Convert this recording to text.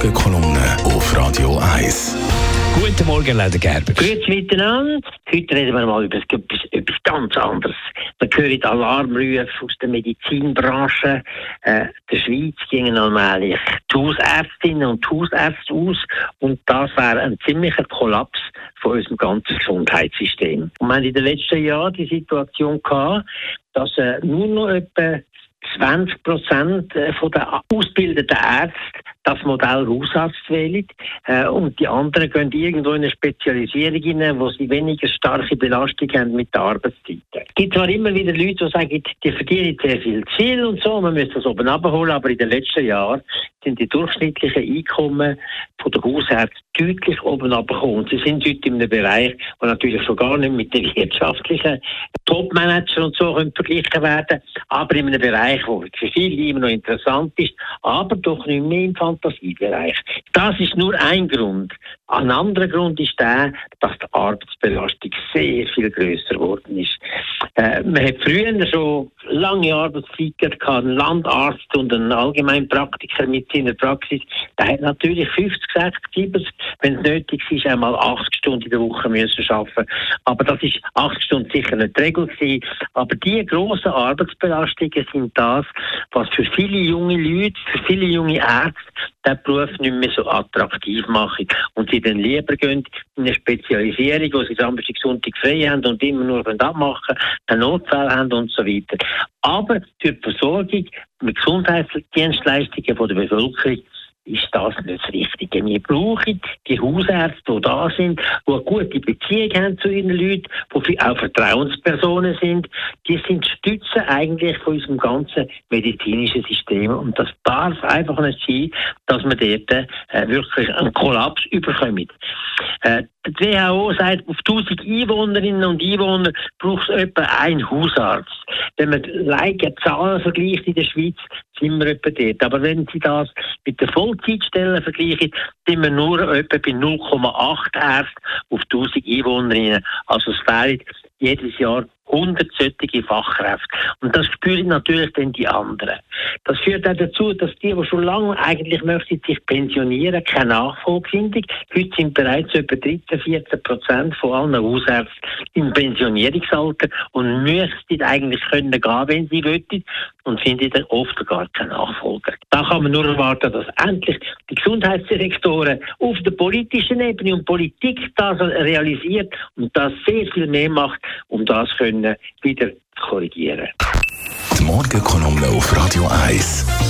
Morgenkolumne auf Radio 1. Guten Morgen, Leder Gerber. Grüezi miteinander. Heute reden wir mal über etwas, etwas ganz anderes. Man hört Alarmrufe aus der Medizinbranche. Äh, der Schweiz gingen allmählich die Hausärztinnen und Hausärzte aus. Und das wäre ein ziemlicher Kollaps von unserem ganzen Gesundheitssystem. Und wir haben in den letzten Jahren die Situation gehabt, dass äh, nur noch etwa 20 Prozent äh, der ausgebildeten Ärzte das Modell Hausarzt wählen äh, und die anderen gehen irgendwo in eine Spezialisierung hinein, wo sie weniger starke Belastung haben mit der Arbeitszeit. Es gibt zwar immer wieder Leute, die sagen, die verdienen sehr viel Ziel und so, man müsste das oben abholen, aber in den letzten Jahren sind die durchschnittlichen Einkommen von der Hausärzte deutlich oben abgekommen. Sie sind heute in einem Bereich, der natürlich schon gar nicht mit den wirtschaftlichen Topmanager und so verglichen werden, aber in einem Bereich, der für viele immer noch interessant ist, aber doch nicht mehr im Fantasiebereich. Das ist nur ein Grund. Ein anderer Grund ist der, dass die Arbeitsbelastung sehr viel größer geworden ist. Äh, man hat früher schon lange Arbeitszeit gehabt, einen Landarzt und einen Allgemeinpraktiker mit seiner Praxis. Der hat natürlich 50, 60, 70, wenn es nötig ist, einmal 80 Stunden in der Woche müssen arbeiten. Aber das ist 80 Stunden sicher nicht die Regel gewesen. Aber die grossen Arbeitsbelastungen sind das, was für viele junge Leute, für viele junge Ärzte den Beruf nicht mehr so attraktiv machen. Und sie dann lieber gehen in eine Spezialisierung, wo sie Samstag, Sonntag frei haben und immer nur abmachen, einen Notfall haben und so weiter. Aber für die Versorgung mit Gesundheitsdienstleistungen der Bevölkerung ist das nicht das Richtige. Wir brauchen die Hausärzte, die da sind, die eine gute Beziehung haben zu ihren Leuten, die auch Vertrauenspersonen sind. Die sind Stützen eigentlich von unserem ganzen medizinischen System. Und das darf einfach nicht sein, dass wir dort äh, wirklich einen Kollaps überkommen. Die WHO sagt, auf 1000 Einwohnerinnen und Einwohner braucht es etwa einen Hausarzt. Wenn man leider Zahlen vergleicht in der Schweiz, sind wir etwa dort. Aber wenn Sie das mit den Vollzeitstellen vergleichen, sind wir nur etwa bei 0,8 Ärzte auf 1000 Einwohnerinnen. Also es fehlt jedes Jahr 100 solche Fachkräfte. Und das spüren natürlich dann die anderen. Das führt auch dazu, dass die, die schon lange eigentlich möchten sich pensionieren, keine Nachfolge finden. Heute sind bereits etwa 13, 14 Prozent von allen Hausärzten im Pensionierungsalter und müssten eigentlich können gehen, wenn sie wollten und finden dann oft gar keine Nachfolger. Da kann man nur erwarten, dass endlich die Gesundheitsdirektoren auf der politischen Ebene und Politik das realisiert und das sehr viel mehr macht, um das können wieder zu korrigieren. Die Morgenkolumne auf Radio 1.